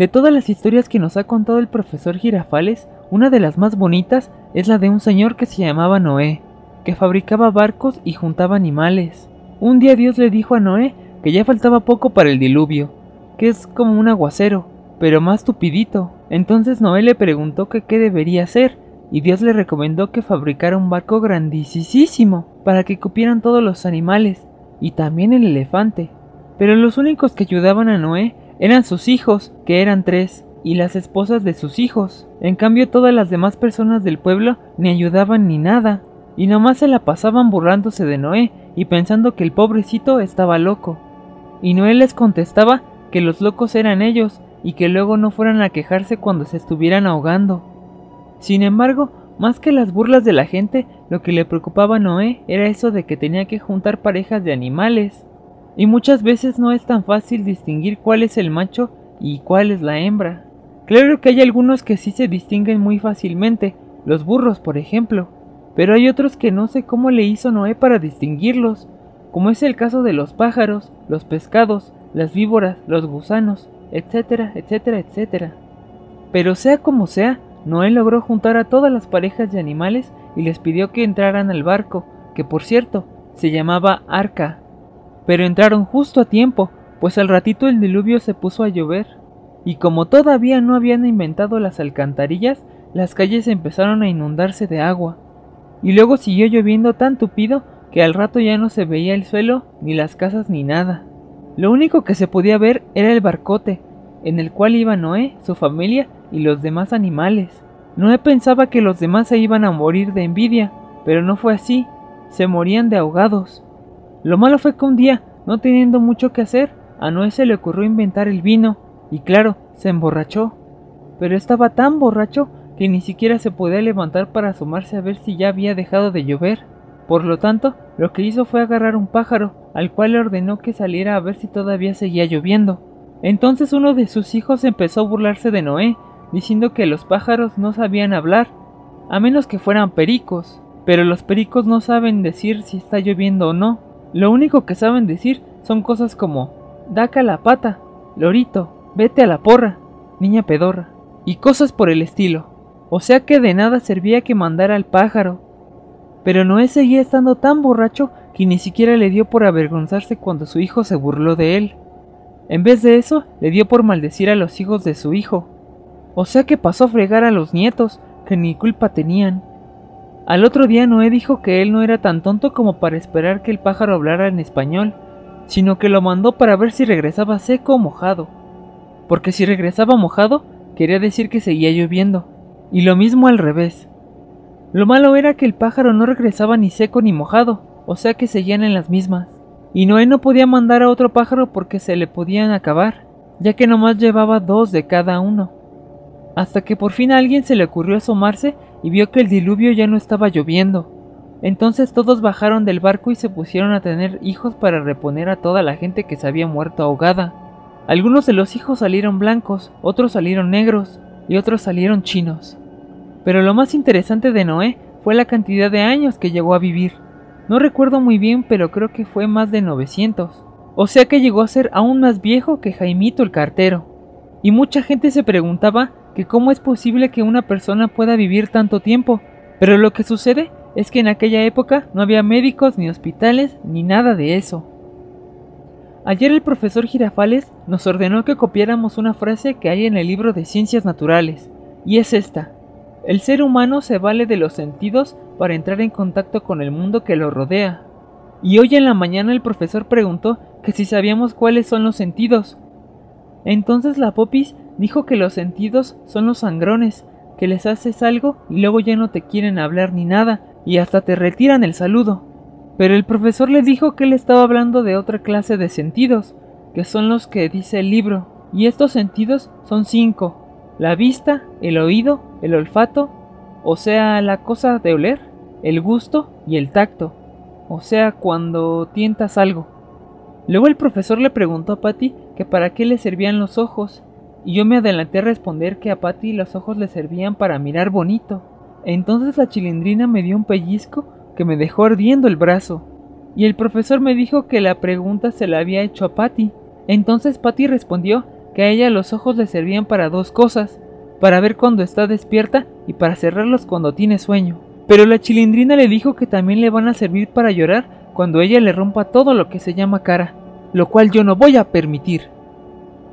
De todas las historias que nos ha contado el profesor Girafales, una de las más bonitas es la de un señor que se llamaba Noé, que fabricaba barcos y juntaba animales. Un día Dios le dijo a Noé que ya faltaba poco para el diluvio, que es como un aguacero, pero más tupidito. Entonces Noé le preguntó que qué debería hacer, y Dios le recomendó que fabricara un barco grandísimo para que cupieran todos los animales, y también el elefante. Pero los únicos que ayudaban a Noé eran sus hijos, que eran tres, y las esposas de sus hijos. En cambio todas las demás personas del pueblo ni ayudaban ni nada, y nomás se la pasaban burlándose de Noé y pensando que el pobrecito estaba loco. Y Noé les contestaba que los locos eran ellos y que luego no fueran a quejarse cuando se estuvieran ahogando. Sin embargo, más que las burlas de la gente, lo que le preocupaba a Noé era eso de que tenía que juntar parejas de animales. Y muchas veces no es tan fácil distinguir cuál es el macho y cuál es la hembra. Claro que hay algunos que sí se distinguen muy fácilmente, los burros por ejemplo, pero hay otros que no sé cómo le hizo Noé para distinguirlos, como es el caso de los pájaros, los pescados, las víboras, los gusanos, etcétera, etcétera, etcétera. Pero sea como sea, Noé logró juntar a todas las parejas de animales y les pidió que entraran al barco, que por cierto, se llamaba Arca. Pero entraron justo a tiempo, pues al ratito el diluvio se puso a llover. Y como todavía no habían inventado las alcantarillas, las calles empezaron a inundarse de agua. Y luego siguió lloviendo tan tupido que al rato ya no se veía el suelo, ni las casas, ni nada. Lo único que se podía ver era el barcote, en el cual iba Noé, su familia y los demás animales. Noé pensaba que los demás se iban a morir de envidia, pero no fue así, se morían de ahogados. Lo malo fue que un día, no teniendo mucho que hacer, a Noé se le ocurrió inventar el vino, y claro, se emborrachó. Pero estaba tan borracho que ni siquiera se podía levantar para asomarse a ver si ya había dejado de llover. Por lo tanto, lo que hizo fue agarrar un pájaro, al cual le ordenó que saliera a ver si todavía seguía lloviendo. Entonces uno de sus hijos empezó a burlarse de Noé, diciendo que los pájaros no sabían hablar, a menos que fueran pericos, pero los pericos no saben decir si está lloviendo o no. Lo único que saben decir son cosas como daca la pata, lorito, vete a la porra, niña pedorra, y cosas por el estilo. O sea que de nada servía que mandara al pájaro. Pero Noé seguía estando tan borracho que ni siquiera le dio por avergonzarse cuando su hijo se burló de él. En vez de eso, le dio por maldecir a los hijos de su hijo. O sea que pasó a fregar a los nietos, que ni culpa tenían. Al otro día Noé dijo que él no era tan tonto como para esperar que el pájaro hablara en español, sino que lo mandó para ver si regresaba seco o mojado. Porque si regresaba mojado, quería decir que seguía lloviendo, y lo mismo al revés. Lo malo era que el pájaro no regresaba ni seco ni mojado, o sea que seguían en las mismas y Noé no podía mandar a otro pájaro porque se le podían acabar, ya que nomás llevaba dos de cada uno. Hasta que por fin a alguien se le ocurrió asomarse y vio que el diluvio ya no estaba lloviendo. Entonces todos bajaron del barco y se pusieron a tener hijos para reponer a toda la gente que se había muerto ahogada. Algunos de los hijos salieron blancos, otros salieron negros y otros salieron chinos. Pero lo más interesante de Noé fue la cantidad de años que llegó a vivir. No recuerdo muy bien, pero creo que fue más de 900. O sea que llegó a ser aún más viejo que Jaimito el cartero. Y mucha gente se preguntaba que cómo es posible que una persona pueda vivir tanto tiempo. Pero lo que sucede es que en aquella época no había médicos ni hospitales ni nada de eso. Ayer el profesor Girafales nos ordenó que copiáramos una frase que hay en el libro de Ciencias Naturales, y es esta. El ser humano se vale de los sentidos para entrar en contacto con el mundo que lo rodea. Y hoy en la mañana el profesor preguntó que si sabíamos cuáles son los sentidos. Entonces la Popis dijo que los sentidos son los sangrones, que les haces algo y luego ya no te quieren hablar ni nada, y hasta te retiran el saludo. Pero el profesor le dijo que él estaba hablando de otra clase de sentidos, que son los que dice el libro, y estos sentidos son cinco, la vista, el oído, el olfato, o sea, la cosa de oler, el gusto y el tacto, o sea, cuando tientas algo. Luego el profesor le preguntó a Patty que para qué le servían los ojos, y yo me adelanté a responder que a Patty los ojos le servían para mirar bonito. Entonces la chilindrina me dio un pellizco que me dejó ardiendo el brazo, y el profesor me dijo que la pregunta se la había hecho a Patty. Entonces Patty respondió que a ella los ojos le servían para dos cosas, para ver cuando está despierta y para cerrarlos cuando tiene sueño. Pero la chilindrina le dijo que también le van a servir para llorar cuando ella le rompa todo lo que se llama cara, lo cual yo no voy a permitir.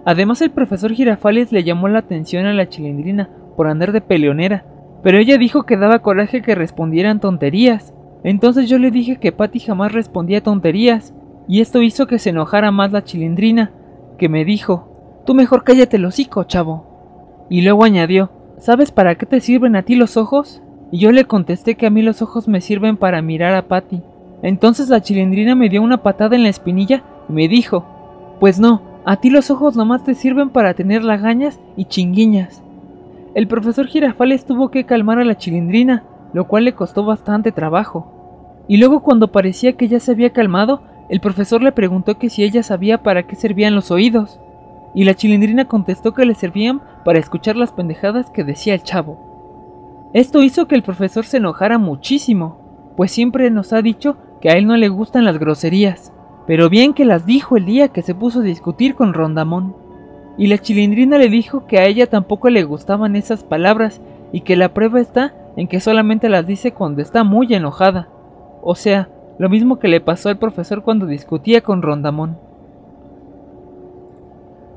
Además el profesor Girafales le llamó la atención a la chilindrina por andar de peleonera, pero ella dijo que daba coraje que respondieran tonterías. Entonces yo le dije que Patty jamás respondía tonterías, y esto hizo que se enojara más la chilindrina, que me dijo, tú mejor cállate el hocico, chavo. Y luego añadió, ¿sabes para qué te sirven a ti los ojos? Y yo le contesté que a mí los ojos me sirven para mirar a Patty. Entonces la chilindrina me dio una patada en la espinilla y me dijo, pues no, a ti los ojos nomás te sirven para tener lagañas y chinguiñas. El profesor Girafales tuvo que calmar a la chilindrina, lo cual le costó bastante trabajo. Y luego cuando parecía que ya se había calmado, el profesor le preguntó que si ella sabía para qué servían los oídos. Y la chilindrina contestó que le servían para escuchar las pendejadas que decía el chavo. Esto hizo que el profesor se enojara muchísimo, pues siempre nos ha dicho que a él no le gustan las groserías, pero bien que las dijo el día que se puso a discutir con Rondamón. Y la chilindrina le dijo que a ella tampoco le gustaban esas palabras y que la prueba está en que solamente las dice cuando está muy enojada. O sea, lo mismo que le pasó al profesor cuando discutía con Rondamón.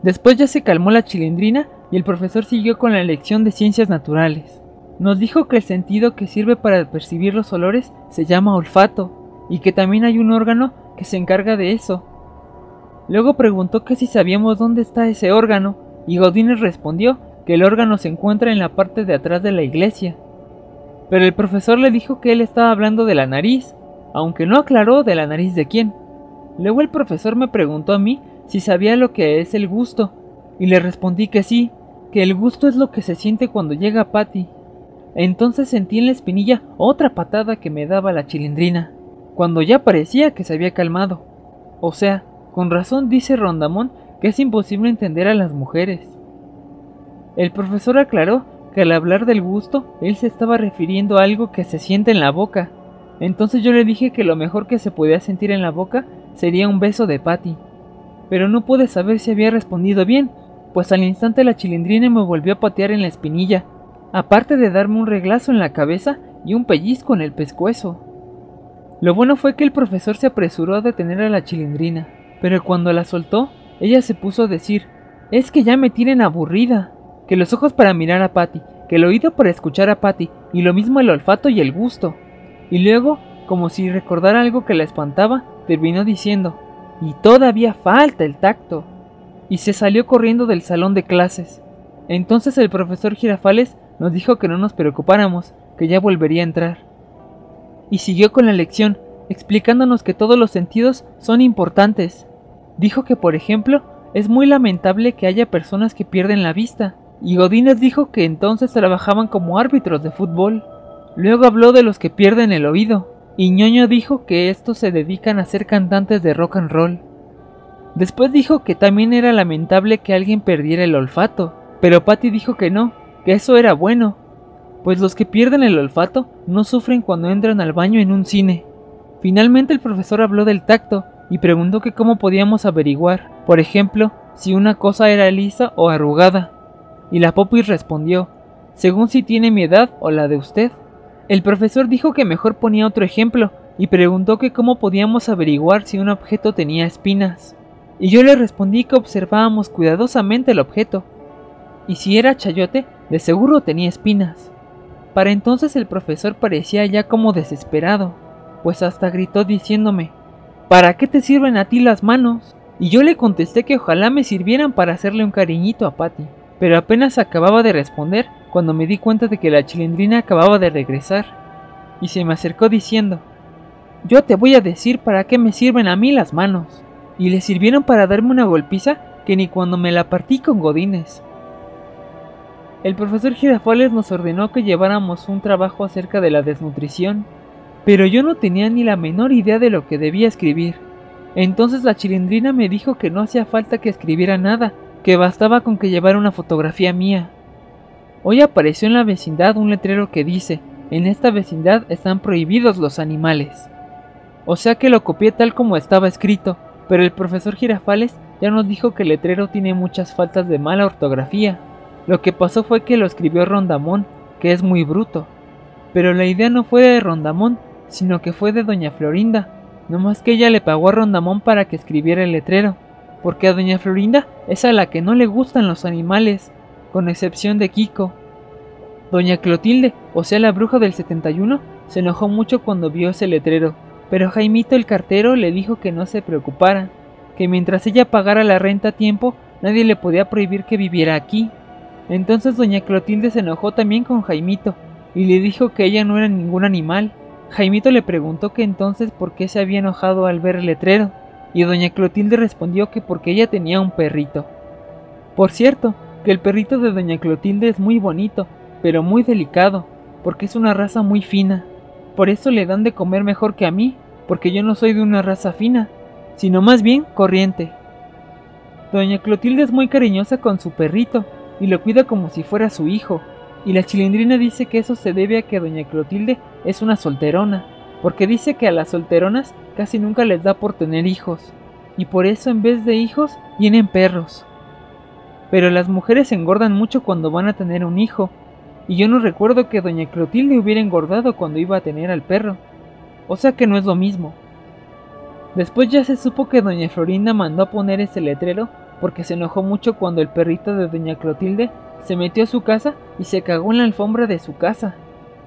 Después ya se calmó la chilindrina y el profesor siguió con la lección de ciencias naturales. Nos dijo que el sentido que sirve para percibir los olores se llama olfato y que también hay un órgano que se encarga de eso. Luego preguntó que si sabíamos dónde está ese órgano, y Godínez respondió que el órgano se encuentra en la parte de atrás de la iglesia. Pero el profesor le dijo que él estaba hablando de la nariz, aunque no aclaró de la nariz de quién. Luego el profesor me preguntó a mí si sabía lo que es el gusto, y le respondí que sí, que el gusto es lo que se siente cuando llega Patty. Entonces sentí en la espinilla otra patada que me daba la chilindrina cuando ya parecía que se había calmado. O sea, con razón dice Rondamón que es imposible entender a las mujeres. El profesor aclaró que al hablar del gusto, él se estaba refiriendo a algo que se siente en la boca. Entonces yo le dije que lo mejor que se podía sentir en la boca sería un beso de Patty. Pero no pude saber si había respondido bien, pues al instante la chilindrina me volvió a patear en la espinilla, aparte de darme un reglazo en la cabeza y un pellizco en el pescuezo. Lo bueno fue que el profesor se apresuró a detener a la chilindrina, pero cuando la soltó, ella se puso a decir, es que ya me tienen aburrida, que los ojos para mirar a Patty, que el oído para escuchar a Patty, y lo mismo el olfato y el gusto. Y luego, como si recordara algo que la espantaba, terminó diciendo, y todavía falta el tacto. Y se salió corriendo del salón de clases. Entonces el profesor Girafales nos dijo que no nos preocupáramos, que ya volvería a entrar y siguió con la lección, explicándonos que todos los sentidos son importantes. Dijo que, por ejemplo, es muy lamentable que haya personas que pierden la vista, y Godínez dijo que entonces trabajaban como árbitros de fútbol. Luego habló de los que pierden el oído, y ñoño dijo que estos se dedican a ser cantantes de rock and roll. Después dijo que también era lamentable que alguien perdiera el olfato, pero Patty dijo que no, que eso era bueno, pues los que pierden el olfato no sufren cuando entran al baño en un cine. Finalmente el profesor habló del tacto y preguntó que cómo podíamos averiguar, por ejemplo, si una cosa era lisa o arrugada. Y la Poppy respondió, según si tiene mi edad o la de usted. El profesor dijo que mejor ponía otro ejemplo y preguntó que cómo podíamos averiguar si un objeto tenía espinas. Y yo le respondí que observábamos cuidadosamente el objeto. Y si era chayote, de seguro tenía espinas. Para entonces el profesor parecía ya como desesperado, pues hasta gritó diciéndome, ¿Para qué te sirven a ti las manos? Y yo le contesté que ojalá me sirvieran para hacerle un cariñito a Patty, pero apenas acababa de responder cuando me di cuenta de que la chilindrina acababa de regresar, y se me acercó diciendo, Yo te voy a decir para qué me sirven a mí las manos, y le sirvieron para darme una golpiza que ni cuando me la partí con godines. El profesor Girafales nos ordenó que lleváramos un trabajo acerca de la desnutrición, pero yo no tenía ni la menor idea de lo que debía escribir. Entonces la chilindrina me dijo que no hacía falta que escribiera nada, que bastaba con que llevara una fotografía mía. Hoy apareció en la vecindad un letrero que dice, en esta vecindad están prohibidos los animales. O sea que lo copié tal como estaba escrito, pero el profesor Girafales ya nos dijo que el letrero tiene muchas faltas de mala ortografía. Lo que pasó fue que lo escribió Rondamón, que es muy bruto. Pero la idea no fue de Rondamón, sino que fue de doña Florinda, no más que ella le pagó a Rondamón para que escribiera el letrero, porque a doña Florinda es a la que no le gustan los animales, con excepción de Kiko. Doña Clotilde, o sea la bruja del 71, se enojó mucho cuando vio ese letrero, pero Jaimito el cartero le dijo que no se preocupara, que mientras ella pagara la renta a tiempo, nadie le podía prohibir que viviera aquí. Entonces doña Clotilde se enojó también con Jaimito, y le dijo que ella no era ningún animal. Jaimito le preguntó que entonces por qué se había enojado al ver el letrero, y doña Clotilde respondió que porque ella tenía un perrito. Por cierto, que el perrito de doña Clotilde es muy bonito, pero muy delicado, porque es una raza muy fina. Por eso le dan de comer mejor que a mí, porque yo no soy de una raza fina, sino más bien corriente. Doña Clotilde es muy cariñosa con su perrito y lo cuida como si fuera su hijo, y la chilindrina dice que eso se debe a que doña Clotilde es una solterona, porque dice que a las solteronas casi nunca les da por tener hijos, y por eso en vez de hijos vienen perros. Pero las mujeres engordan mucho cuando van a tener un hijo, y yo no recuerdo que doña Clotilde hubiera engordado cuando iba a tener al perro. O sea que no es lo mismo. Después ya se supo que doña Florinda mandó a poner ese letrero porque se enojó mucho cuando el perrito de doña Clotilde se metió a su casa y se cagó en la alfombra de su casa.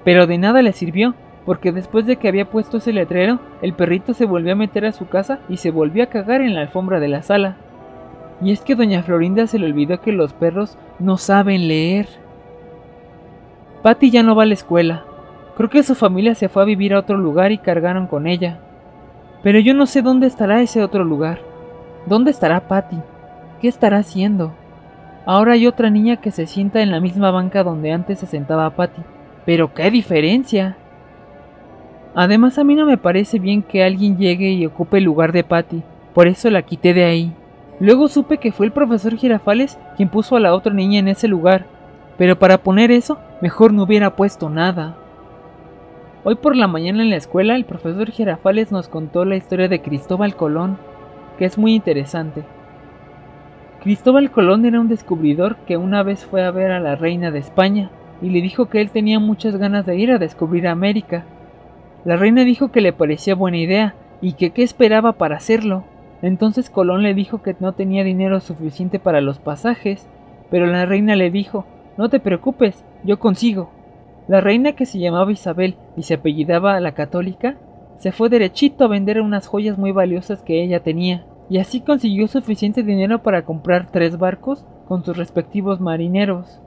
Pero de nada le sirvió, porque después de que había puesto ese letrero, el perrito se volvió a meter a su casa y se volvió a cagar en la alfombra de la sala. Y es que doña Florinda se le olvidó que los perros no saben leer. Patty ya no va a la escuela. Creo que su familia se fue a vivir a otro lugar y cargaron con ella. Pero yo no sé dónde estará ese otro lugar. ¿Dónde estará Patty? ¿Qué estará haciendo? Ahora hay otra niña que se sienta en la misma banca donde antes se sentaba Patty. Pero qué diferencia. Además a mí no me parece bien que alguien llegue y ocupe el lugar de Patty, por eso la quité de ahí. Luego supe que fue el profesor Girafales quien puso a la otra niña en ese lugar, pero para poner eso, mejor no hubiera puesto nada. Hoy por la mañana en la escuela el profesor Girafales nos contó la historia de Cristóbal Colón, que es muy interesante. Cristóbal Colón era un descubridor que una vez fue a ver a la reina de España y le dijo que él tenía muchas ganas de ir a descubrir América. La reina dijo que le parecía buena idea y que qué esperaba para hacerlo. Entonces Colón le dijo que no tenía dinero suficiente para los pasajes, pero la reina le dijo no te preocupes, yo consigo. La reina que se llamaba Isabel y se apellidaba la católica, se fue derechito a vender unas joyas muy valiosas que ella tenía, y así consiguió suficiente dinero para comprar tres barcos con sus respectivos marineros,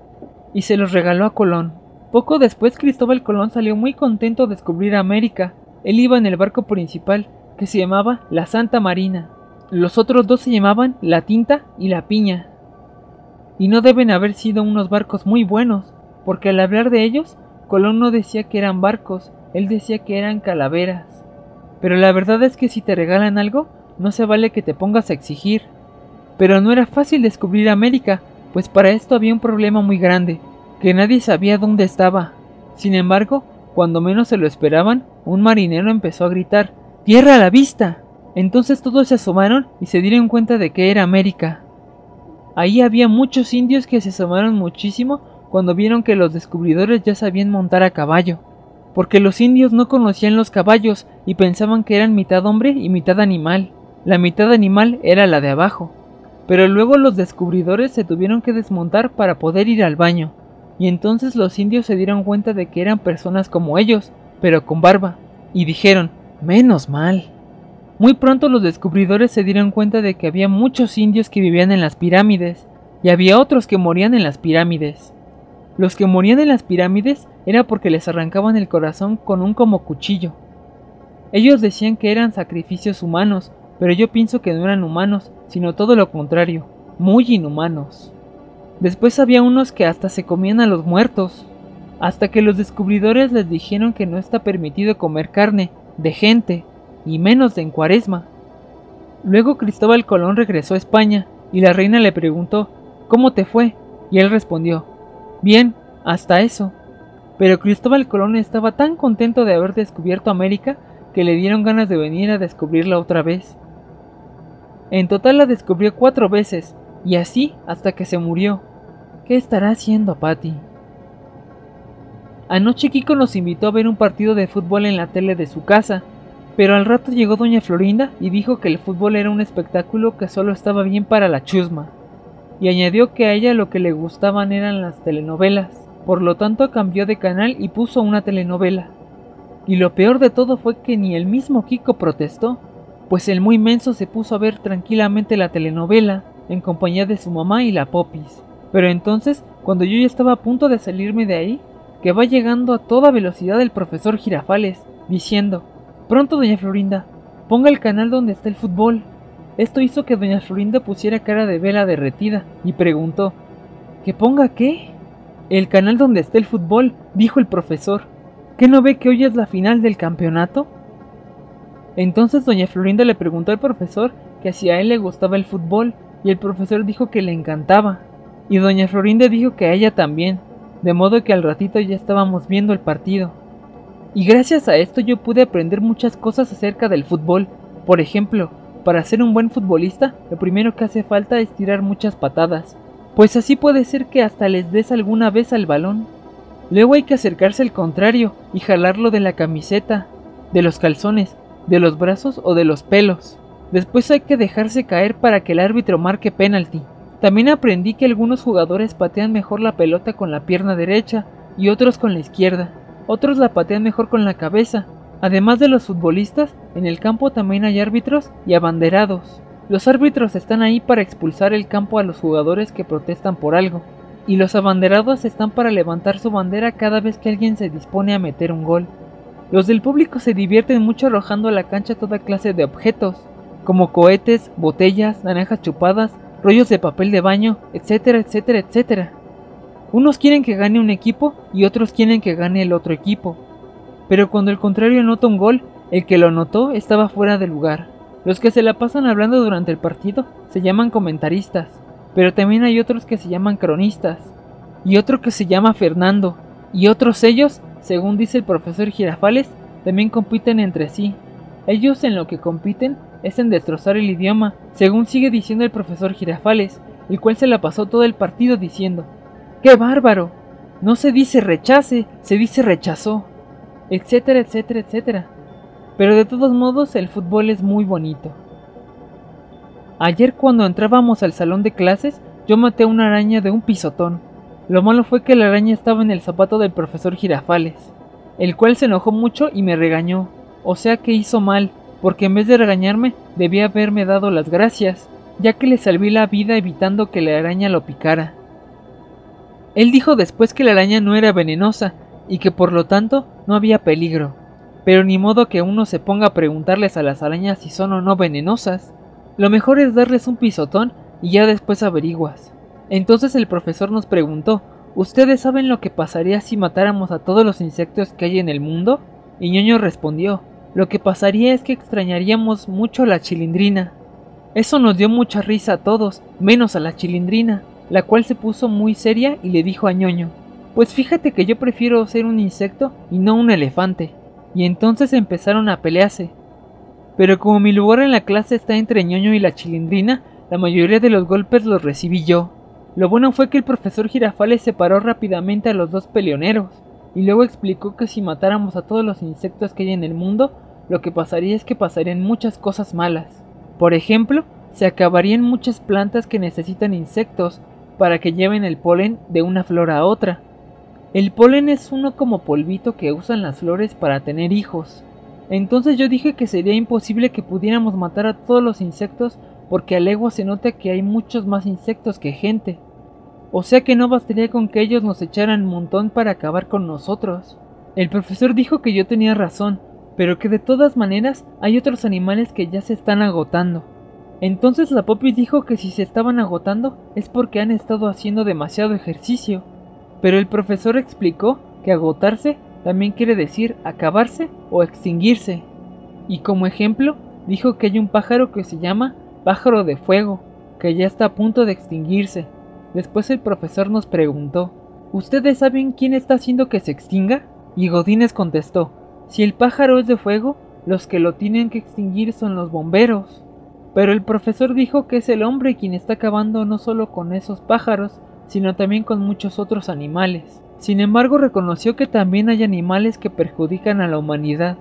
y se los regaló a Colón. Poco después Cristóbal Colón salió muy contento de descubrir América. Él iba en el barco principal, que se llamaba la Santa Marina. Los otros dos se llamaban la Tinta y la Piña y no deben haber sido unos barcos muy buenos, porque al hablar de ellos, Colón no decía que eran barcos, él decía que eran calaveras. Pero la verdad es que si te regalan algo, no se vale que te pongas a exigir. Pero no era fácil descubrir América, pues para esto había un problema muy grande, que nadie sabía dónde estaba. Sin embargo, cuando menos se lo esperaban, un marinero empezó a gritar ¡Tierra a la vista! Entonces todos se asomaron y se dieron cuenta de que era América. Ahí había muchos indios que se asomaron muchísimo cuando vieron que los descubridores ya sabían montar a caballo, porque los indios no conocían los caballos y pensaban que eran mitad hombre y mitad animal. La mitad animal era la de abajo. Pero luego los descubridores se tuvieron que desmontar para poder ir al baño, y entonces los indios se dieron cuenta de que eran personas como ellos, pero con barba, y dijeron, menos mal. Muy pronto los descubridores se dieron cuenta de que había muchos indios que vivían en las pirámides, y había otros que morían en las pirámides. Los que morían en las pirámides era porque les arrancaban el corazón con un como cuchillo. Ellos decían que eran sacrificios humanos, pero yo pienso que no eran humanos, sino todo lo contrario, muy inhumanos. Después había unos que hasta se comían a los muertos, hasta que los descubridores les dijeron que no está permitido comer carne de gente, y menos de en cuaresma. Luego Cristóbal Colón regresó a España y la reina le preguntó ¿Cómo te fue? y él respondió Bien, hasta eso. Pero Cristóbal Colón estaba tan contento de haber descubierto América que le dieron ganas de venir a descubrirla otra vez. En total la descubrió cuatro veces, y así hasta que se murió. ¿Qué estará haciendo Patty? Anoche Kiko nos invitó a ver un partido de fútbol en la tele de su casa, pero al rato llegó doña Florinda y dijo que el fútbol era un espectáculo que solo estaba bien para la chusma, y añadió que a ella lo que le gustaban eran las telenovelas, por lo tanto cambió de canal y puso una telenovela. Y lo peor de todo fue que ni el mismo Kiko protestó, pues el muy menso se puso a ver tranquilamente la telenovela en compañía de su mamá y la Popis. Pero entonces, cuando yo ya estaba a punto de salirme de ahí, que va llegando a toda velocidad el profesor Girafales, diciendo, Pronto, doña Florinda, ponga el canal donde está el fútbol. Esto hizo que doña Florinda pusiera cara de vela derretida y preguntó, ¿Que ponga qué? El canal donde está el fútbol, dijo el profesor. ¿Qué no ve que hoy es la final del campeonato? Entonces doña Florinda le preguntó al profesor que si a él le gustaba el fútbol y el profesor dijo que le encantaba. Y doña Florinda dijo que a ella también, de modo que al ratito ya estábamos viendo el partido. Y gracias a esto yo pude aprender muchas cosas acerca del fútbol. Por ejemplo, para ser un buen futbolista, lo primero que hace falta es tirar muchas patadas, pues así puede ser que hasta les des alguna vez al balón. Luego hay que acercarse al contrario y jalarlo de la camiseta, de los calzones, de los brazos o de los pelos. Después hay que dejarse caer para que el árbitro marque penalti. También aprendí que algunos jugadores patean mejor la pelota con la pierna derecha y otros con la izquierda. Otros la patean mejor con la cabeza. Además de los futbolistas, en el campo también hay árbitros y abanderados. Los árbitros están ahí para expulsar el campo a los jugadores que protestan por algo, y los abanderados están para levantar su bandera cada vez que alguien se dispone a meter un gol. Los del público se divierten mucho arrojando a la cancha toda clase de objetos, como cohetes, botellas, naranjas chupadas, rollos de papel de baño, etcétera, etcétera, etcétera. Unos quieren que gane un equipo y otros quieren que gane el otro equipo. Pero cuando el contrario anota un gol, el que lo anotó estaba fuera de lugar. Los que se la pasan hablando durante el partido se llaman comentaristas, pero también hay otros que se llaman cronistas, y otro que se llama Fernando, y otros ellos, según dice el profesor Girafales, también compiten entre sí. Ellos en lo que compiten es en destrozar el idioma, según sigue diciendo el profesor Girafales, el cual se la pasó todo el partido diciendo, ¡Qué bárbaro! No se dice rechace, se dice rechazó, etcétera, etcétera, etcétera. Pero de todos modos el fútbol es muy bonito. Ayer cuando entrábamos al salón de clases, yo maté a una araña de un pisotón. Lo malo fue que la araña estaba en el zapato del profesor Girafales, el cual se enojó mucho y me regañó, o sea que hizo mal, porque en vez de regañarme, debía haberme dado las gracias, ya que le salvé la vida evitando que la araña lo picara. Él dijo después que la araña no era venenosa y que por lo tanto no había peligro, pero ni modo que uno se ponga a preguntarles a las arañas si son o no venenosas. Lo mejor es darles un pisotón y ya después averiguas. Entonces el profesor nos preguntó, ¿Ustedes saben lo que pasaría si matáramos a todos los insectos que hay en el mundo? Y ñoño respondió, lo que pasaría es que extrañaríamos mucho a la chilindrina. Eso nos dio mucha risa a todos, menos a la chilindrina, la cual se puso muy seria y le dijo a ñoño, pues fíjate que yo prefiero ser un insecto y no un elefante. Y entonces empezaron a pelearse. Pero como mi lugar en la clase está entre ñoño y la chilindrina, la mayoría de los golpes los recibí yo. Lo bueno fue que el profesor Girafales separó rápidamente a los dos peleoneros, y luego explicó que si matáramos a todos los insectos que hay en el mundo, lo que pasaría es que pasarían muchas cosas malas. Por ejemplo, se acabarían muchas plantas que necesitan insectos para que lleven el polen de una flor a otra. El polen es uno como polvito que usan las flores para tener hijos. Entonces yo dije que sería imposible que pudiéramos matar a todos los insectos porque a legua se nota que hay muchos más insectos que gente. O sea que no bastaría con que ellos nos echaran un montón para acabar con nosotros. El profesor dijo que yo tenía razón, pero que de todas maneras hay otros animales que ya se están agotando. Entonces la Poppy dijo que si se estaban agotando es porque han estado haciendo demasiado ejercicio. Pero el profesor explicó que agotarse también quiere decir acabarse o extinguirse. Y como ejemplo, dijo que hay un pájaro que se llama pájaro de fuego, que ya está a punto de extinguirse. Después el profesor nos preguntó, ¿Ustedes saben quién está haciendo que se extinga? Y Godínez contestó, si el pájaro es de fuego, los que lo tienen que extinguir son los bomberos. Pero el profesor dijo que es el hombre quien está acabando no solo con esos pájaros, sino también con muchos otros animales. Sin embargo, reconoció que también hay animales que perjudican a la humanidad.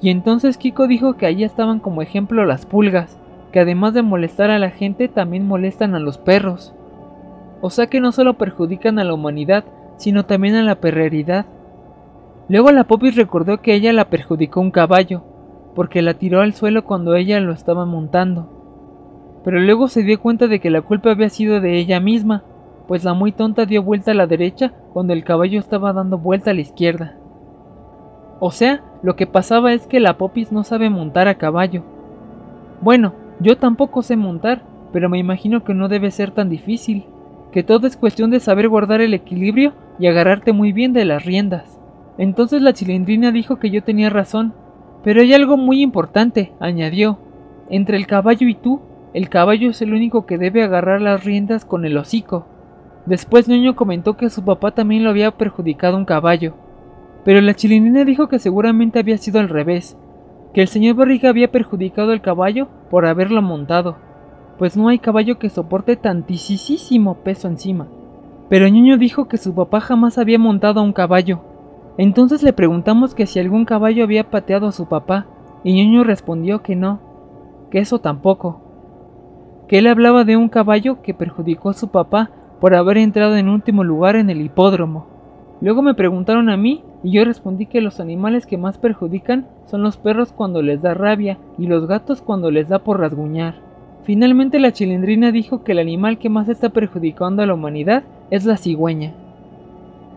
Y entonces Kiko dijo que allí estaban como ejemplo las pulgas, que además de molestar a la gente también molestan a los perros. O sea que no solo perjudican a la humanidad, sino también a la perreridad. Luego la Popis recordó que ella la perjudicó un caballo, porque la tiró al suelo cuando ella lo estaba montando. Pero luego se dio cuenta de que la culpa había sido de ella misma, pues la muy tonta dio vuelta a la derecha cuando el caballo estaba dando vuelta a la izquierda. O sea, lo que pasaba es que la Popis no sabe montar a caballo. Bueno, yo tampoco sé montar, pero me imagino que no debe ser tan difícil, que todo es cuestión de saber guardar el equilibrio y agarrarte muy bien de las riendas. Entonces la chilindrina dijo que yo tenía razón, pero hay algo muy importante, añadió. Entre el caballo y tú, el caballo es el único que debe agarrar las riendas con el hocico. Después Ñoño comentó que su papá también lo había perjudicado un caballo. Pero la chilindrina dijo que seguramente había sido al revés, que el señor Barriga había perjudicado el caballo por haberlo montado, pues no hay caballo que soporte tantísimo peso encima. Pero Ñoño dijo que su papá jamás había montado a un caballo. Entonces le preguntamos que si algún caballo había pateado a su papá, y Ñoño respondió que no, que eso tampoco, que él hablaba de un caballo que perjudicó a su papá por haber entrado en último lugar en el hipódromo. Luego me preguntaron a mí y yo respondí que los animales que más perjudican son los perros cuando les da rabia y los gatos cuando les da por rasguñar. Finalmente la chilindrina dijo que el animal que más está perjudicando a la humanidad es la cigüeña.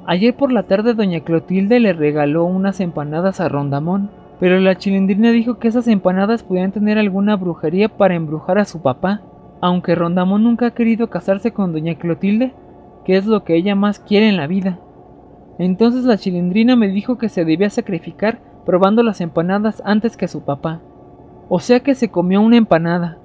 Ayer por la tarde doña Clotilde le regaló unas empanadas a Rondamón, pero la chilindrina dijo que esas empanadas podían tener alguna brujería para embrujar a su papá. Aunque Rondamón nunca ha querido casarse con doña Clotilde, que es lo que ella más quiere en la vida. Entonces la chilindrina me dijo que se debía sacrificar probando las empanadas antes que su papá. O sea que se comió una empanada.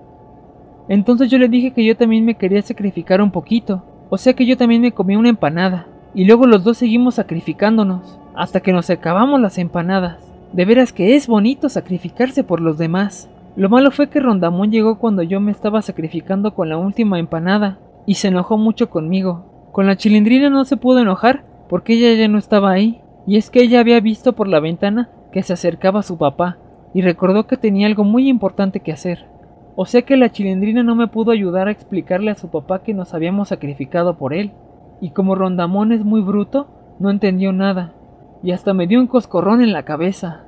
Entonces yo le dije que yo también me quería sacrificar un poquito. O sea que yo también me comí una empanada. Y luego los dos seguimos sacrificándonos. Hasta que nos acabamos las empanadas. De veras que es bonito sacrificarse por los demás. Lo malo fue que Rondamón llegó cuando yo me estaba sacrificando con la última empanada, y se enojó mucho conmigo. Con la chilindrina no se pudo enojar porque ella ya no estaba ahí, y es que ella había visto por la ventana que se acercaba a su papá, y recordó que tenía algo muy importante que hacer. O sea que la chilindrina no me pudo ayudar a explicarle a su papá que nos habíamos sacrificado por él, y como Rondamón es muy bruto, no entendió nada, y hasta me dio un coscorrón en la cabeza.